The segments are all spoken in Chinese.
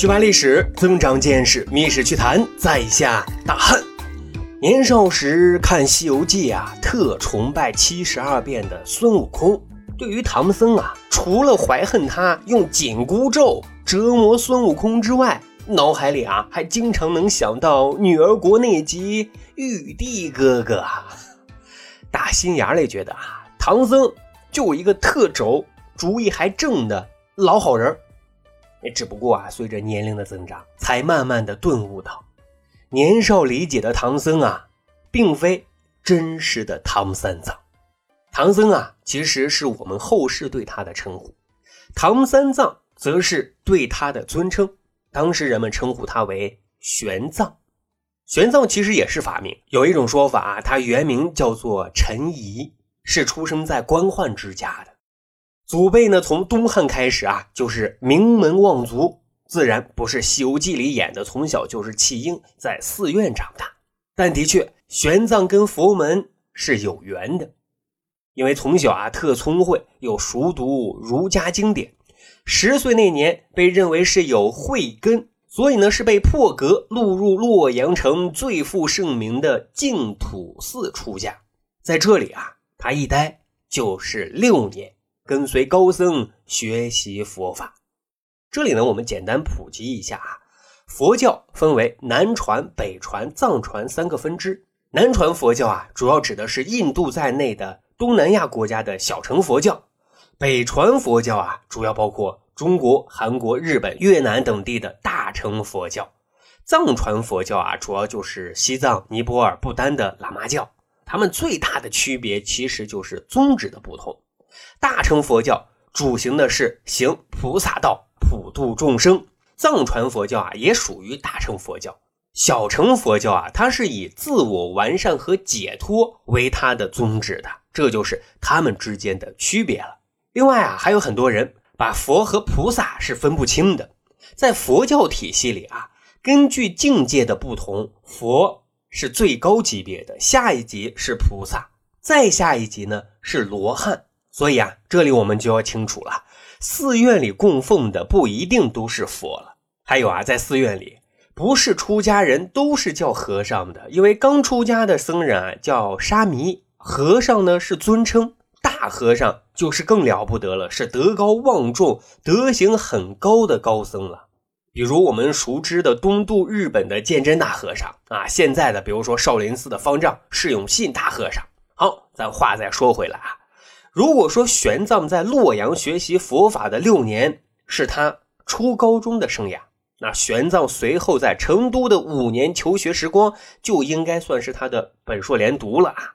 去扒历史，增长见识，密史趣谈，在下大汉。年少时看《西游记》啊，特崇拜七十二变的孙悟空。对于唐僧啊，除了怀恨他用紧箍咒折磨孙悟空之外，脑海里啊还经常能想到女儿国那集玉帝哥哥啊。打心眼里觉得啊，唐僧就一个特轴，主意还正的老好人。也只不过啊，随着年龄的增长，才慢慢的顿悟到，年少理解的唐僧啊，并非真实的唐三藏。唐僧啊，其实是我们后世对他的称呼，唐三藏则是对他的尊称。当时人们称呼他为玄奘。玄奘其实也是法名，有一种说法，他原名叫做陈仪，是出生在官宦之家的。祖辈呢，从东汉开始啊，就是名门望族，自然不是《西游记》里演的从小就是弃婴，在寺院长大。但的确，玄奘跟佛门是有缘的，因为从小啊特聪慧，又熟读儒家经典。十岁那年，被认为是有慧根，所以呢是被破格录入洛阳城最负盛名的净土寺出家。在这里啊，他一待就是六年。跟随高僧学习佛法，这里呢，我们简单普及一下啊。佛教分为南传、北传、藏传三个分支。南传佛教啊，主要指的是印度在内的东南亚国家的小乘佛教；北传佛教啊，主要包括中国、韩国、日本、越南等地的大乘佛教；藏传佛教啊，主要就是西藏、尼泊尔、不丹的喇嘛教。他们最大的区别其实就是宗旨的不同。大乘佛教主行的是行菩萨道，普度众生。藏传佛教啊，也属于大乘佛教。小乘佛教啊，它是以自我完善和解脱为它的宗旨的，这就是他们之间的区别了。另外啊，还有很多人把佛和菩萨是分不清的。在佛教体系里啊，根据境界的不同，佛是最高级别的，下一级是菩萨，再下一级呢是罗汉。所以啊，这里我们就要清楚了，寺院里供奉的不一定都是佛了。还有啊，在寺院里，不是出家人都是叫和尚的，因为刚出家的僧人啊叫沙弥，和尚呢是尊称，大和尚就是更了不得了，是德高望重、德行很高的高僧了。比如我们熟知的东渡日本的鉴真大和尚啊，现在的比如说少林寺的方丈释永信大和尚。好，咱话再说回来啊。如果说玄奘在洛阳学习佛法的六年是他初高中的生涯，那玄奘随后在成都的五年求学时光就应该算是他的本硕连读了啊！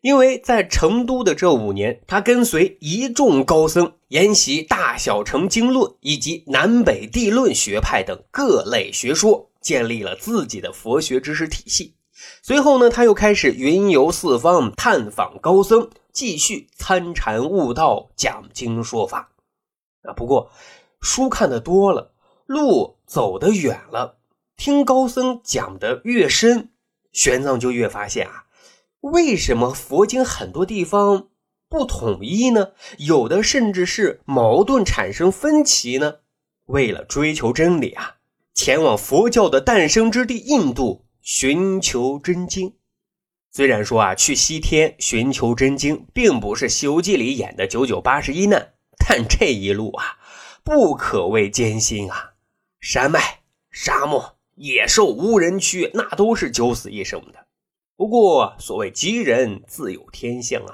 因为在成都的这五年，他跟随一众高僧研习大小乘经论以及南北地论学派等各类学说，建立了自己的佛学知识体系。随后呢，他又开始云游四方，探访高僧。继续参禅悟道，讲经说法啊。不过书看的多了，路走得远了，听高僧讲的越深，玄奘就越发现啊，为什么佛经很多地方不统一呢？有的甚至是矛盾产生分歧呢？为了追求真理啊，前往佛教的诞生之地印度寻求真经。虽然说啊，去西天寻求真经，并不是《西游记》里演的九九八十一难，但这一路啊，不可谓艰辛啊！山脉、沙漠、野兽、无人区，那都是九死一生的。不过，所谓吉人自有天相啊，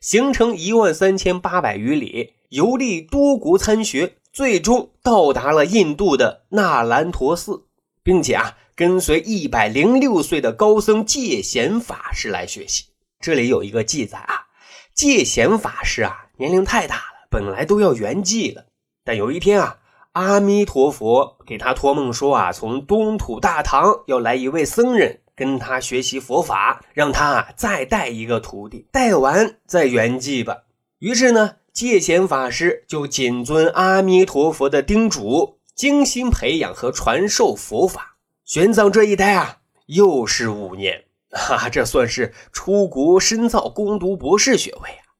行程一万三千八百余里，游历多国参学，最终到达了印度的那兰陀寺，并且啊。跟随一百零六岁的高僧戒贤法师来学习。这里有一个记载啊，戒贤法师啊年龄太大了，本来都要圆寂了。但有一天啊，阿弥陀佛给他托梦说啊，从东土大唐要来一位僧人跟他学习佛法，让他再带一个徒弟，带完再圆寂吧。于是呢，戒贤法师就谨遵阿弥陀佛的叮嘱，精心培养和传授佛法。玄奘这一待啊，又是五年，哈，这算是出国深造、攻读博士学位啊。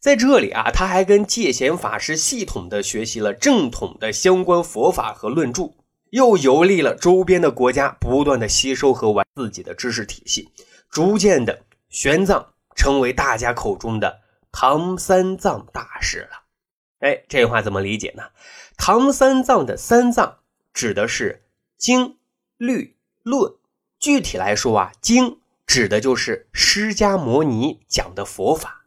在这里啊，他还跟戒贤法师系统的学习了正统的相关佛法和论著，又游历了周边的国家不断的吸收和完自己的知识体系，逐渐的，玄奘成为大家口中的唐三藏大师了。哎，这话怎么理解呢？唐三藏的三藏指的是经、律、论。具体来说啊，经指的就是释迦摩尼讲的佛法，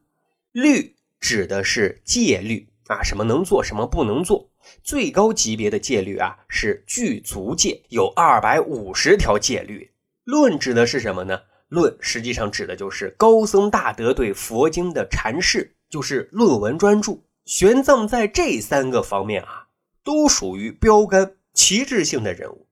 律指的是戒律啊，什么能做，什么不能做。最高级别的戒律啊是具足戒，有二百五十条戒律。论指的是什么呢？论实际上指的就是高僧大德对佛经的阐释，就是论文专著。玄奘在这三个方面啊，都属于标杆、旗帜性的人物。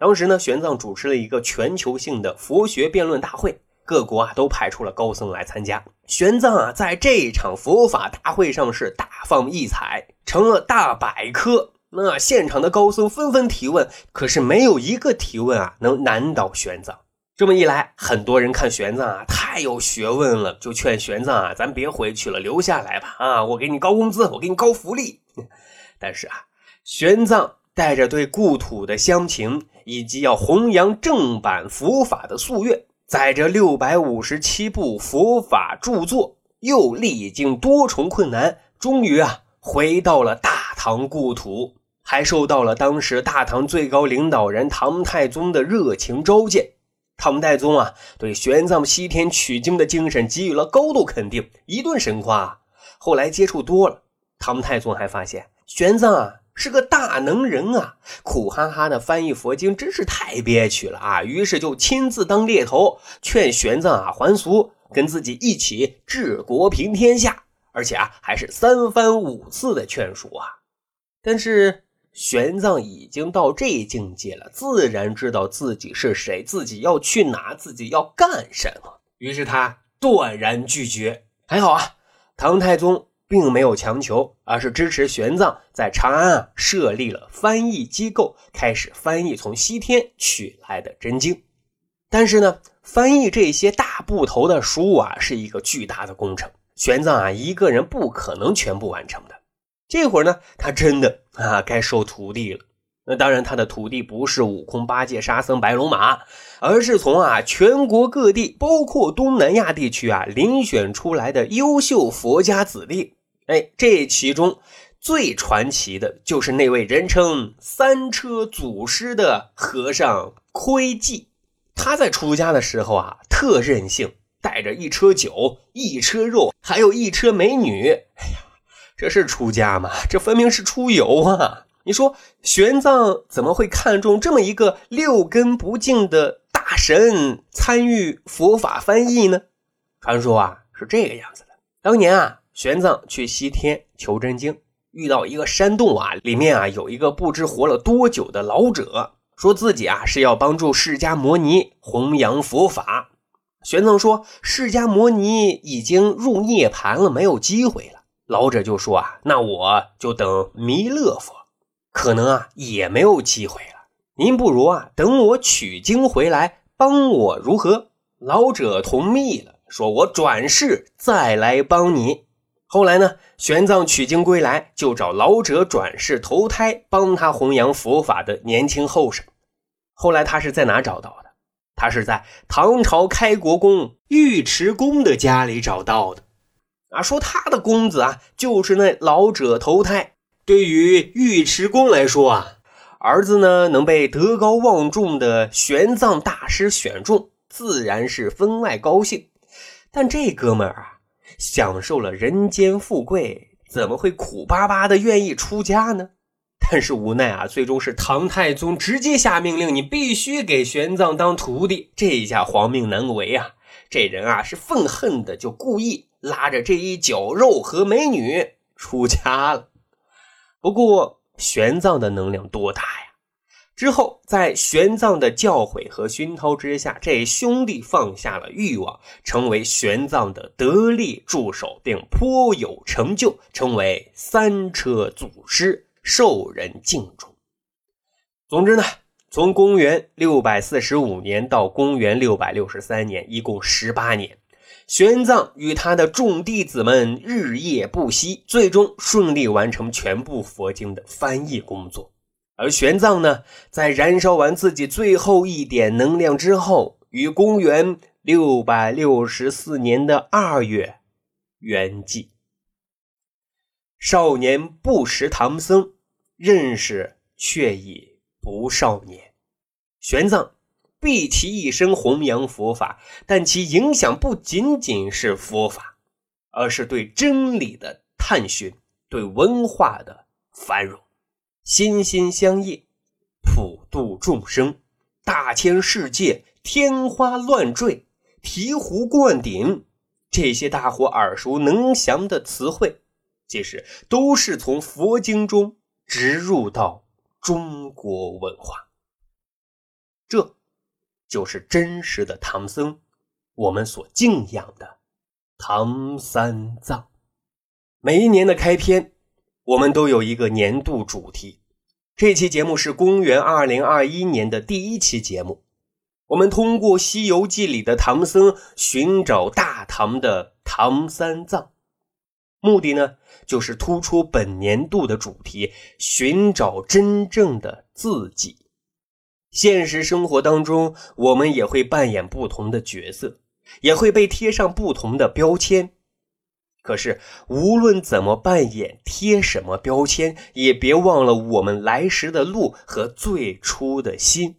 当时呢，玄奘主持了一个全球性的佛学辩论大会，各国啊都派出了高僧来参加。玄奘啊，在这一场佛法大会上是大放异彩。成了大百科，那现场的高僧纷纷提问，可是没有一个提问啊能难倒玄奘。这么一来，很多人看玄奘啊太有学问了，就劝玄奘啊，咱别回去了，留下来吧。啊，我给你高工资，我给你高福利。但是啊，玄奘带着对故土的乡情，以及要弘扬正版佛法的夙愿，载着六百五十七部佛法著作，又历经多重困难，终于啊。回到了大唐故土，还受到了当时大唐最高领导人唐太宗的热情召见。唐太宗啊，对玄奘西天取经的精神给予了高度肯定，一顿神夸。后来接触多了，唐太宗还发现玄奘啊是个大能人啊，苦哈哈的翻译佛经真是太憋屈了啊。于是就亲自当猎头，劝玄奘啊还俗，跟自己一起治国平天下。而且啊，还是三番五次的劝说啊，但是玄奘已经到这境界了，自然知道自己是谁，自己要去哪，自己要干什么。于是他断然拒绝。还好啊，唐太宗并没有强求，而是支持玄奘在长安啊设立了翻译机构，开始翻译从西天取来的真经。但是呢，翻译这些大部头的书啊，是一个巨大的工程。玄奘啊，一个人不可能全部完成的。这会儿呢，他真的啊，该收徒弟了。那当然，他的徒弟不是悟空、八戒、沙僧、白龙马，而是从啊全国各地，包括东南亚地区啊，遴选出来的优秀佛家子弟。哎，这其中最传奇的就是那位人称三车祖师的和尚窥寂。他在出家的时候啊，特任性。带着一车酒，一车肉，还有一车美女。哎呀，这是出家吗？这分明是出游啊！你说玄奘怎么会看中这么一个六根不净的大神参与佛法翻译呢？传说啊是这个样子的：当年啊，玄奘去西天求真经，遇到一个山洞啊，里面啊有一个不知活了多久的老者，说自己啊是要帮助释迦摩尼弘扬佛法。玄奘说：“释迦摩尼已经入涅盘了，没有机会了。”老者就说：“啊，那我就等弥勒佛，可能啊也没有机会了。您不如啊等我取经回来，帮我如何？”老者同意了，说：“我转世再来帮你。”后来呢，玄奘取经归来，就找老者转世投胎，帮他弘扬佛法的年轻后生。后来他是在哪找到的？他是在唐朝开国公尉迟恭的家里找到的，啊，说他的公子啊就是那老者投胎。对于尉迟恭来说啊，儿子呢能被德高望重的玄奘大师选中，自然是分外高兴。但这哥们儿啊，享受了人间富贵，怎么会苦巴巴的愿意出家呢？但是无奈啊，最终是唐太宗直接下命令，你必须给玄奘当徒弟。这一下皇命难违啊！这人啊是愤恨的，就故意拉着这一酒肉和美女出家了。不过玄奘的能量多大呀？之后在玄奘的教诲和熏陶之下，这兄弟放下了欲望，成为玄奘的得力助手，并颇有成就，成为三车祖师。受人敬重。总之呢，从公元六百四十五年到公元六百六十三年，一共十八年，玄奘与他的众弟子们日夜不息，最终顺利完成全部佛经的翻译工作。而玄奘呢，在燃烧完自己最后一点能量之后，于公元六百六十四年的二月圆寂。少年不识唐僧，认识却已不少年。玄奘毕其一生弘扬佛法，但其影响不仅仅是佛法，而是对真理的探寻，对文化的繁荣。心心相印，普度众生，大千世界，天花乱坠，醍醐灌顶，这些大伙耳熟能详的词汇，其实都是从佛经中植入到中国文化。这，就是真实的唐僧，我们所敬仰的唐三藏。每一年的开篇，我们都有一个年度主题。这期节目是公元二零二一年的第一期节目，我们通过《西游记》里的唐僧寻找大唐的唐三藏，目的呢就是突出本年度的主题：寻找真正的自己。现实生活当中，我们也会扮演不同的角色，也会被贴上不同的标签。可是，无论怎么扮演、贴什么标签，也别忘了我们来时的路和最初的心。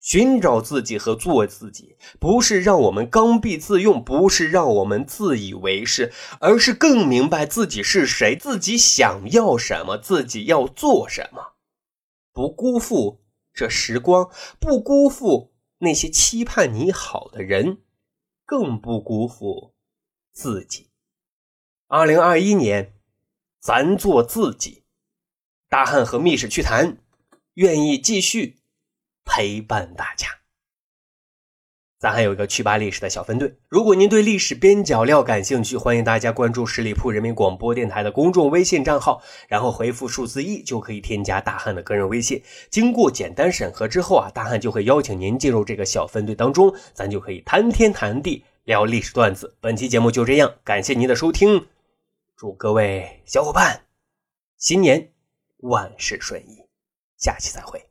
寻找自己和做自己，不是让我们刚愎自用，不是让我们自以为是，而是更明白自己是谁，自己想要什么，自己要做什么。不辜负这时光，不辜负那些期盼你好的人，更不辜负自己。二零二一年，咱做自己。大汉和密室趣谈愿意继续陪伴大家。咱还有一个趣吧历史的小分队，如果您对历史边角料感兴趣，欢迎大家关注十里铺人民广播电台的公众微信账号，然后回复数字一就可以添加大汉的个人微信。经过简单审核之后啊，大汉就会邀请您进入这个小分队当中，咱就可以谈天谈地聊历史段子。本期节目就这样，感谢您的收听。祝各位小伙伴新年万事顺意，下期再会。